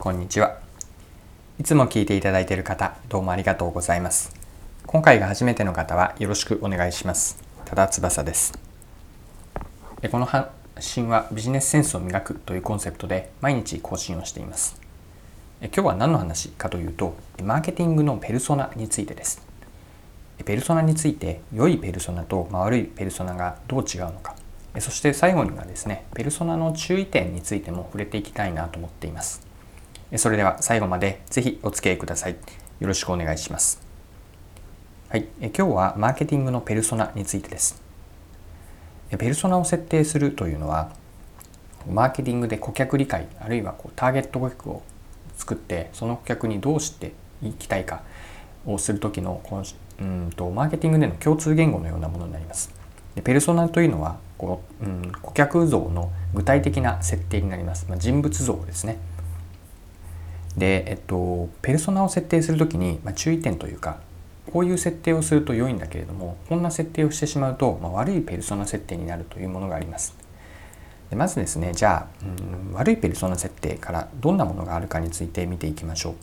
こんにちは。いつも聞いていただいている方、どうもありがとうございます。今回が初めての方はよろしくお願いします。多田翼です。この発信はビジネスセンスを磨くというコンセプトで毎日更新をしています。今日は何の話かというと、マーケティングのペルソナについてです。ペルソナについて良いペルソナと悪いペルソナがどう違うのかそして最後にはですねペルソナの注意点についても触れていきたいなと思っていますそれでは最後までぜひお付き合いくださいよろしくお願いしますはい今日はマーケティングのペルソナについてですペルソナを設定するというのはマーケティングで顧客理解あるいはこうターゲット顧客を作ってその顧客にどうしていきたいかをする時のこのうんとマーケティングでの共通言語のようなものになります。でペルソナというのはこう、うん、顧客像の具体的な設定になります。まあ、人物像ですね。で、えっと、ペルソナを設定する時に、まあ、注意点というかこういう設定をすると良いんだけれどもこんな設定をしてしまうと、まあ、悪いペルソナ設定になるというものがあります。でまずですねじゃあ、うん、悪いペルソナ設定からどんなものがあるかについて見ていきましょう。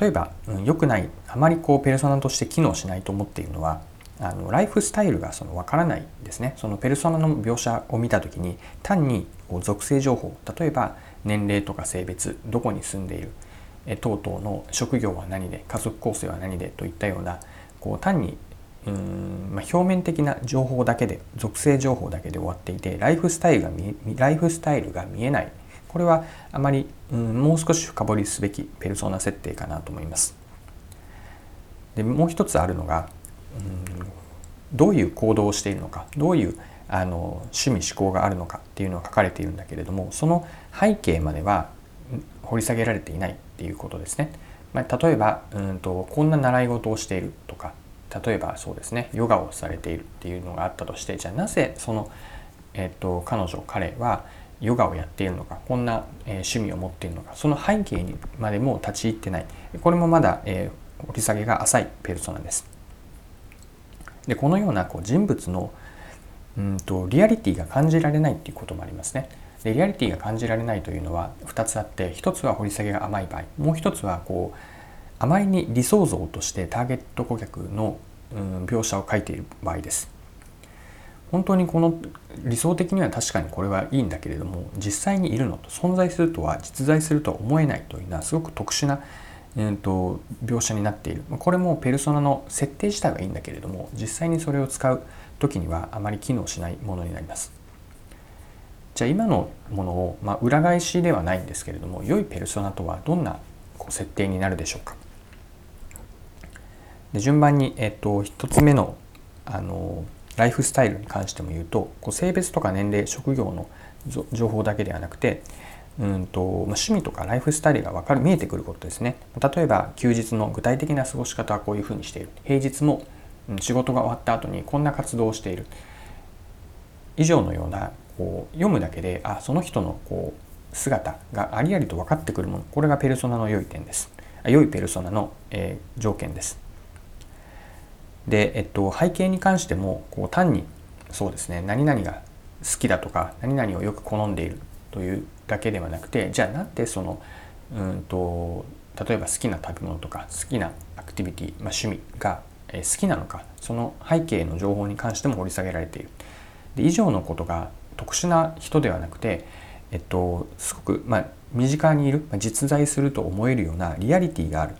例えば、うん、良くないあまりこうペルソナとして機能しないと思っているのはあのライフスタイルがその分からないですねそのペルソナの描写を見た時に単に属性情報例えば年齢とか性別どこに住んでいる等々の職業は何で家族構成は何でといったようなこう単にうん、まあ、表面的な情報だけで属性情報だけで終わっていてライフスタイルが見ライフスタイルが見えないこれはあまり、うん、もう少し深掘りすべきペルソナ設定かなと思います。でもう一つあるのが、どういう行動をしているのかどういうあの趣味思考があるのかっていうのが書かれているんだけれどもその背景までは掘り下げられていないっていうことですね。まあ、例えばうんとこんな習い事をしているとか例えばそうですねヨガをされているっていうのがあったとしてじゃあなぜその、えっと、彼女彼はヨガをやっているのかこんな、えー、趣味を持っているのかその背景にまでも立ち入ってないこれもまだ、えー、掘り下げが浅いペルソナです。でこのようなこう人物のうんとリアリティが感じられないっていうこともありますね。でリアリティが感じられないというのは2つあって1つは掘り下げが甘い場合もう1つはこうあまりに理想像としてターゲット顧客の、うん、描写を書いている場合です。本当にこの理想的には確かにこれはいいんだけれども実際にいるのと存在するとは実在するとは思えないというのはすごく特殊な、えーと、描写になっている。これもペルソナの設定自体はいいんだけれども実際にそれを使う時にはあまり機能しないものになります。じゃあ今のものを、まあ、裏返しではないんですけれども良いペルソナとはどんな設定になるでしょうか。で順番に、えっ、ー、と、1つ目のあのライフスタイルに関しても言うとこう性別とか年齢職業の情報だけではなくてうんと趣味とかライフスタイルが分かる見えてくることですね。例えば休日の具体的な過ごし方はこういうふうにしている。平日も仕事が終わった後にこんな活動をしている。以上のようなこう読むだけであその人のこう姿がありありと分かってくるもの。これがペルソナの良い点です。良いペルソナの、えー、条件です。で、えっと、背景に関してもこう単にそうですね何々が好きだとか何々をよく好んでいるというだけではなくてじゃあなんでそのうんと例えば好きな食べ物とか好きなアクティビティ、まあ、趣味が好きなのかその背景の情報に関しても掘り下げられている。で以上のことが特殊な人ではなくて、えっと、すごく、まあ、身近にいる、ま、実在すると思えるようなリアリティがある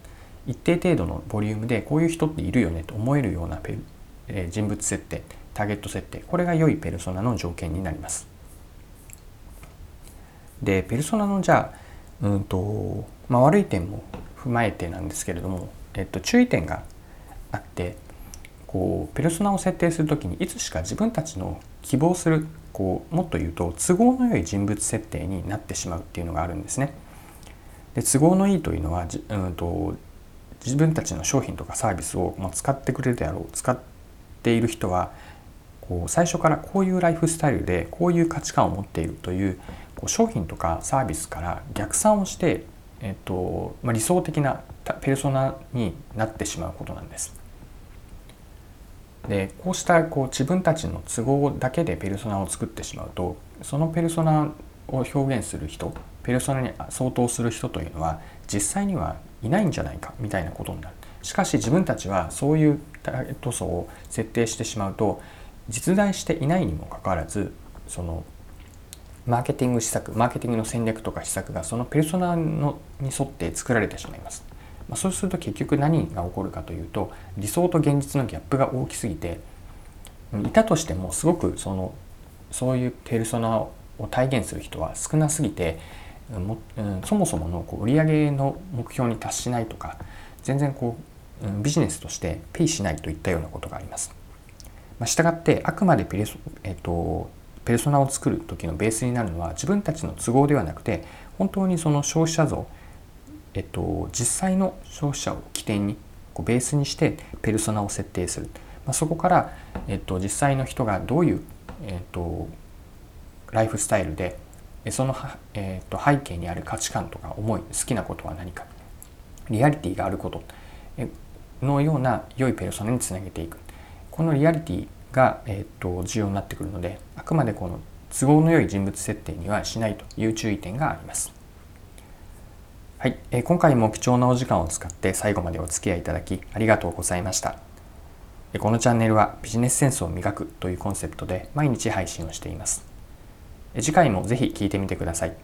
一定程度のボリュームでこういう人っているよねと思えるようなペえ、人物設定ターゲット設定これが良いペルソナの条件になります。でペルソナのじゃあうんと、まあ、悪い点も踏まえてなんですけれども、えっと、注意点があってこうペルソナを設定する時にいつしか自分たちの希望するこうもっと言うと都合の良い人物設定になってしまうっていうのがあるんですね。で都合のいいというのはうんと自分たちの商品とかサービスをま使ってくれるであろう使っている人はこう最初からこういうライフスタイルでこういう価値観を持っているというこう商品とかサービスから逆算をして、えっとまあ、理想的なペルソナになってしまうことなんです。でこうしたこう自分たちの都合だけでペルソナを作ってしまうとそのペルソナを表現する人ペルソナに相当する人というのは実際にはいないんじゃないかみたいなことになるしかし自分たちはそういうターゲット層を設定してしまうと実在していないにもかかわらずそのマーケティング施策マーケティングの戦略とか施策がそのペルソナのに沿って作られてしまいます、まあ、そうすると結局何が起こるかというと理想と現実のギャップが大きすぎていたとしてもすごくそのそういうペルソナを体現する人は少なすぎても、うん、そもそものこう売上の目標に達しないとか全然こう、うん、ビジネスとしてペイしないといったようなことがあります。まあ、したがってあくまでペルソ,、えっと、ペルソナを作る時のベースになるのは自分たちの都合ではなくて本当にその消費者像、えっと、実際の消費者を起点にこうベースにしてペルソナを設定する。まあ、そこから、えっと、実際の人がどういう、えっと、ライフスタイルでその、えっと、背景にある価値観とか思い好きなことは何かリアリティがあることのような良いペルソナにつなげていくこのリアリティが、えっと、重要になってくるのであくまでこの都合の良い人物設定にはしないという注意点があります。はい、えー、今回も貴重なお時間を使って最後までお付き合いいただきありがとうございました。このチャンネルはビジネスセンスを磨くというコンセプトで毎日配信をしています。次回もぜひ聞いてみてください。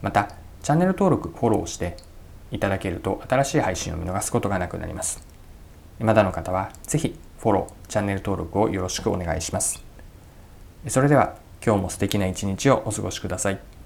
また、チャンネル登録、フォローしていただけると新しい配信を見逃すことがなくなります。まだの方はぜひフォロー、チャンネル登録をよろしくお願いします。それでは今日も素敵な一日をお過ごしください。